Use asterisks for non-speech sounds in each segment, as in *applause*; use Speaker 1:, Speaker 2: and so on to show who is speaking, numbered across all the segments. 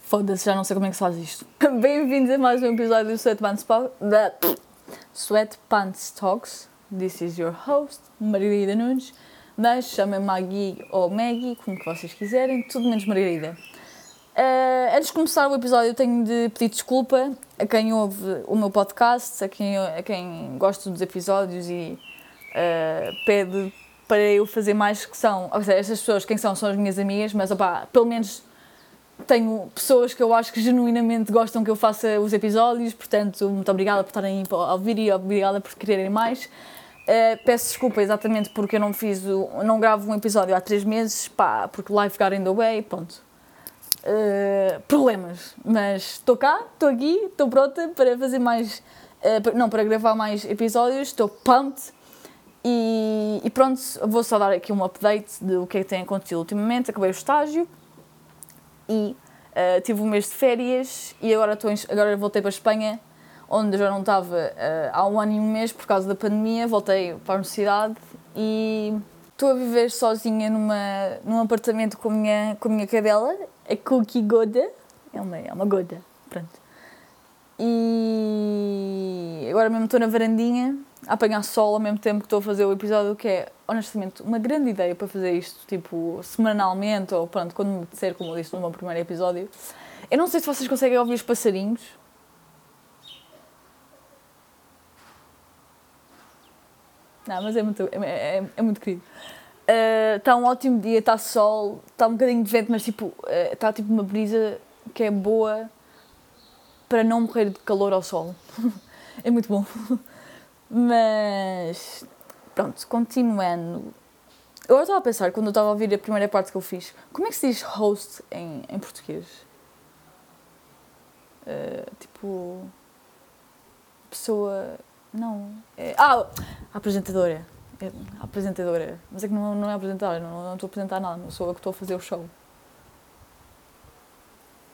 Speaker 1: Foda-se, já não sei como é que se faz isto. *laughs* Bem-vindos a mais um episódio do Sweatpants, po da Sweatpants Talks. This is your host, Margarida Nunes. Mas chamem-me Maggie ou Maggie, como que vocês quiserem, tudo menos Margarida. Uh, antes de começar o episódio, tenho de pedir desculpa a quem ouve o meu podcast, a quem, a quem gosta dos episódios e uh, pede para eu fazer mais que são. Ou seja, essas pessoas, quem são? São as minhas amigas, mas opá, pelo menos tenho pessoas que eu acho que genuinamente gostam que eu faça os episódios, portanto, muito obrigada por estarem a ouvir e obrigada por quererem mais. Uh, peço desculpa exatamente porque eu não fiz, o, não gravo um episódio há três meses, pá, porque life got in the way, pronto. Uh, problemas, mas estou cá, estou aqui, estou pronta para fazer mais, uh, não, para gravar mais episódios, estou pumped e, e, pronto, vou só dar aqui um update do que é que tem acontecido ultimamente, acabei o estágio e uh, tive um mês de férias e agora, estou em, agora voltei para a Espanha, onde já não estava há um ano e um mês por causa da pandemia, voltei para a universidade e estou a viver sozinha numa, num apartamento com a minha, com a minha cadela a Cookie Goda. É uma, é uma Goda, pronto. E agora mesmo estou na varandinha a apanhar sol ao mesmo tempo que estou a fazer o episódio, que é, honestamente, uma grande ideia para fazer isto, tipo, semanalmente, ou pronto, quando me disser, como eu disse no meu primeiro episódio. Eu não sei se vocês conseguem ouvir os passarinhos. Não, mas é muito, é, é, é muito querido. Está uh, um ótimo dia, está sol, está um bocadinho de vento, mas tipo, está uh, tipo uma brisa que é boa para não morrer de calor ao sol. *laughs* é muito bom. *laughs* mas pronto, continuando. Eu estava a pensar, quando eu estava a ouvir a primeira parte que eu fiz, como é que se diz host em, em português? Uh, tipo. Pessoa. Não. É, ah! Apresentadora é apresentadora. Mas é que não, não é apresentadora, não, não estou a apresentar nada, não sou eu que estou a fazer o show.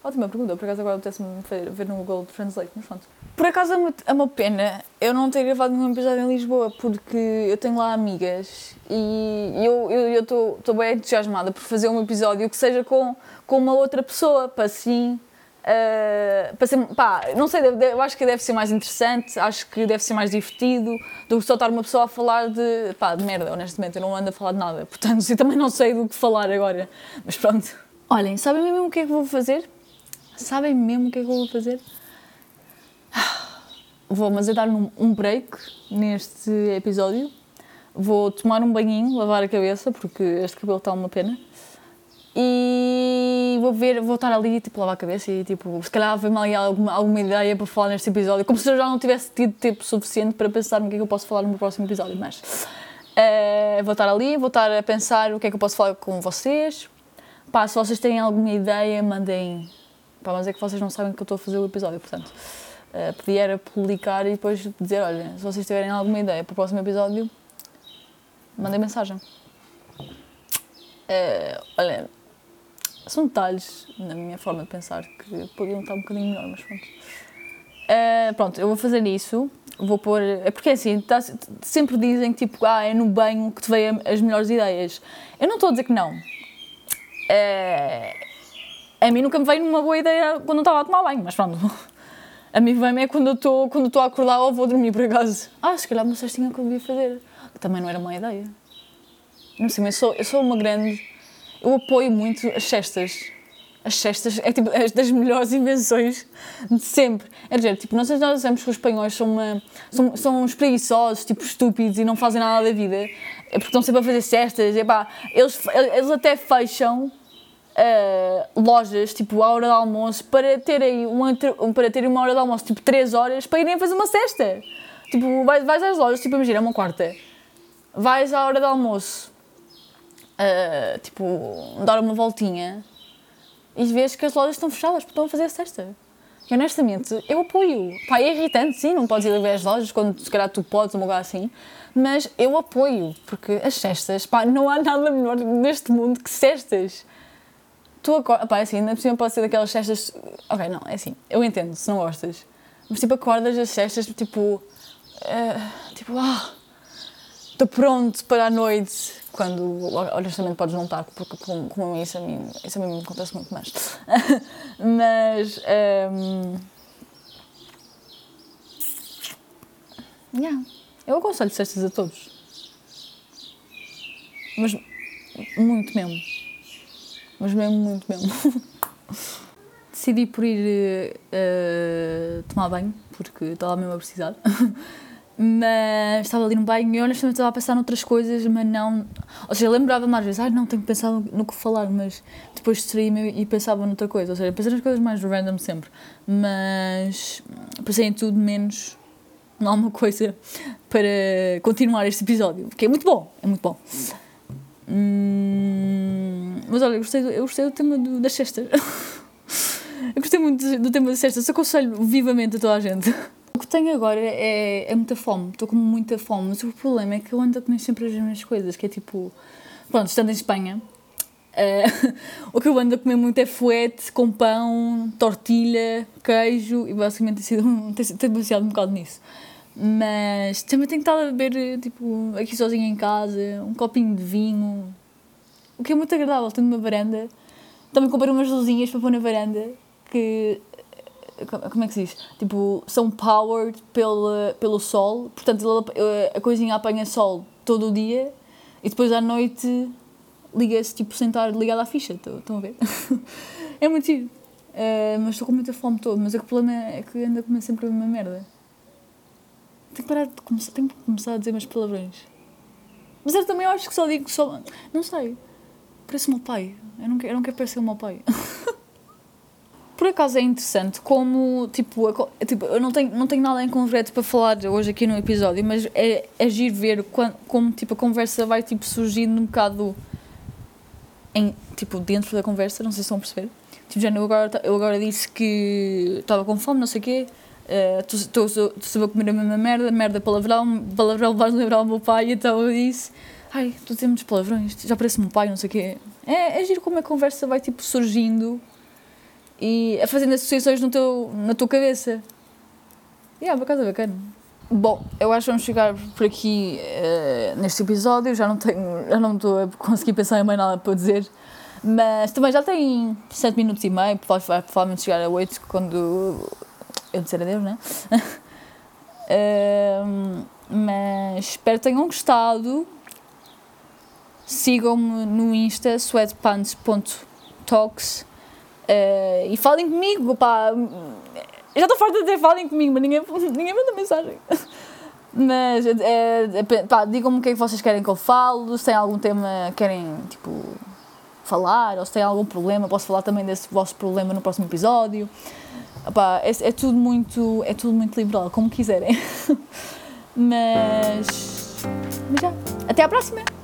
Speaker 1: Ótima pergunta, por acaso agora apetece-me ver no Google Translate, mas pronto. Por acaso é uma pena eu não ter gravado nenhum episódio em Lisboa, porque eu tenho lá amigas e eu estou eu, bem entusiasmada por fazer um episódio que seja com, com uma outra pessoa, para assim Uh, para ser, pá, não sei, eu acho que deve ser mais interessante, acho que deve ser mais divertido do que só estar uma pessoa a falar de, pá, de merda, honestamente, eu não ando a falar de nada, portanto, *laughs* eu também não sei do que falar agora, mas pronto. Olhem, sabem mesmo o que é que vou fazer? Sabem mesmo o que é que eu vou fazer? Vou, mas é dar um, um break neste episódio, vou tomar um banhinho, lavar a cabeça, porque este cabelo está uma pena e vou ver, vou estar ali, tipo, lavar a cabeça e, tipo, se calhar vem-me ali alguma, alguma ideia para falar neste episódio, como se eu já não tivesse tido tempo suficiente para pensar no que é que eu posso falar no meu próximo episódio, mas uh, vou estar ali, vou estar a pensar o que é que eu posso falar com vocês. Pá, se vocês têm alguma ideia, mandem. Pá, mas é que vocês não sabem que eu estou a fazer o episódio, portanto, uh, pedir era publicar e depois dizer: olha, se vocês tiverem alguma ideia para o próximo episódio, mandem mensagem. Uh, olha, são detalhes na minha forma de pensar que podiam estar um bocadinho melhor, mas pronto. Uh, pronto, eu vou fazer isso. Vou pôr. É porque assim, tá, sempre dizem que tipo, ah, é no banho que te vêm as melhores ideias. Eu não estou a dizer que não. Uh, a mim nunca me veio uma boa ideia quando estava a tomar banho, mas pronto. A mim vem é quando eu estou a acordar ou vou dormir por acaso. Ah, se calhar uma cestinha que eu devia fazer. Também não era uma ideia. Não sei, mas eu sou, uma grande eu apoio muito as cestas. As cestas é tipo as das melhores invenções de sempre. É dizer, tipo, se nós dizemos que os espanhóis são, uma, são, são uns preguiçosos, tipo, estúpidos e não fazem nada da vida. É porque estão sempre a fazer cestas. E, pá, eles, eles até fecham uh, lojas, tipo, à hora do almoço, para terem, uma, para terem uma hora de almoço, tipo, 3 horas, para irem fazer uma cesta. Tipo, vais, vais às lojas, tipo, imagina, é uma quarta. Vais à hora do almoço, uh, tipo, dar uma voltinha e vês que as lojas estão fechadas porque estão a fazer a cesta. E honestamente, eu apoio. Pá, é irritante, sim, não podes ir a ver as lojas quando se calhar tu podes, um lugar assim, mas eu apoio, porque as cestas, pá, não há nada melhor neste mundo que cestas. Tu acordas, pá, é assim, ainda por cima pode ser daquelas cestas. Ok, não, é assim, eu entendo se não gostas, mas tipo, acordas as cestas, tipo. Uh, tipo, ah, estou pronto para a noite quando honestamente podes não estar, porque com, com isso a mim, isso a mim me acontece muito mais. *laughs* Mas. Um, yeah. Eu aconselho cestas a todos. Mas muito mesmo. Mas mesmo, muito mesmo. *laughs* Decidi por ir uh, tomar banho, porque estava mesmo a precisar. *laughs* mas estava ali no banho e honestamente estava a pensar noutras coisas, mas não. Ou seja, lembrava-me às vezes, ah, não, tenho que pensar no que falar, mas depois distraí-me e pensava noutra coisa. Ou seja, pensei nas coisas mais random sempre, mas pensei em tudo menos em alguma coisa para continuar este episódio, que é muito bom, é muito bom. Hum, mas olha, eu gostei, do, eu gostei do tema do, das cestas. *laughs* eu gostei muito do tema das cestas, aconselho vivamente a toda a gente que tenho agora é, é muita fome, estou com muita fome, mas o problema é que eu ando a comer sempre as mesmas coisas, que é tipo, pronto, estando em Espanha, uh, *laughs* o que eu ando a comer muito é fuete com pão, tortilha, queijo e basicamente tem sido tem, tem baseado um bocado nisso. Mas também tenho estado a beber, tipo, aqui sozinha em casa, um copinho de vinho, o que é muito agradável, tenho uma varanda. Também comprei umas luzinhas para pôr na varanda, que como é que se diz? Tipo, são powered pelo, pelo sol, portanto a coisinha apanha sol todo o dia e depois à noite liga-se, tipo, sentar ligado à ficha, estão a ver? *laughs* é muito giro. Uh, mas estou com muita fome toda, mas o problema é que ando a comer sempre a mesma merda. Tenho que parar de começar, tenho que começar a dizer umas palavrões. Mas eu também acho que só digo só. Não sei. Parece o meu pai. Eu não quero, eu não quero parecer o meu pai. *laughs* por acaso é interessante como, tipo, tipo eu não tenho, não tenho nada em concreto para falar hoje aqui no episódio, mas é, é ver como, como tipo, a conversa vai, tipo, surgindo um bocado em, tipo, dentro da conversa, não sei se estão a perceber. Tipo, já eu agora, eu agora disse que estava com fome, não sei o quê, estou uh, a comer a mesma merda, merda palavrão, palavrão vais lembrar o meu pai, então eu disse, ai, estou a dizer muitos palavrões, já parece meu pai, não sei o quê. É, é giro como a conversa vai, tipo, surgindo e fazendo associações no teu, na tua cabeça. E yeah, por acaso é bacana. Bom, eu acho que vamos chegar por aqui uh, neste episódio. Já não tenho, já não estou a conseguir pensar em mais nada para dizer. Mas também já tem 7 minutos e meio, vai provavelmente chegar a 8 quando eu disser adeus, né? *laughs* uh, mas espero que tenham gostado. Sigam-me no Insta sweatpants.talks Uh, e falem comigo, pá. Eu já estou farta de dizer falem comigo, mas ninguém, *laughs* ninguém manda mensagem. Mas é, pá, digam-me o que é que vocês querem que eu falo, se têm algum tema que querem tipo, falar, ou se têm algum problema, posso falar também desse vosso problema no próximo episódio. É, é, tudo muito, é tudo muito liberal, como quiserem. *laughs* mas, mas já. Até à próxima!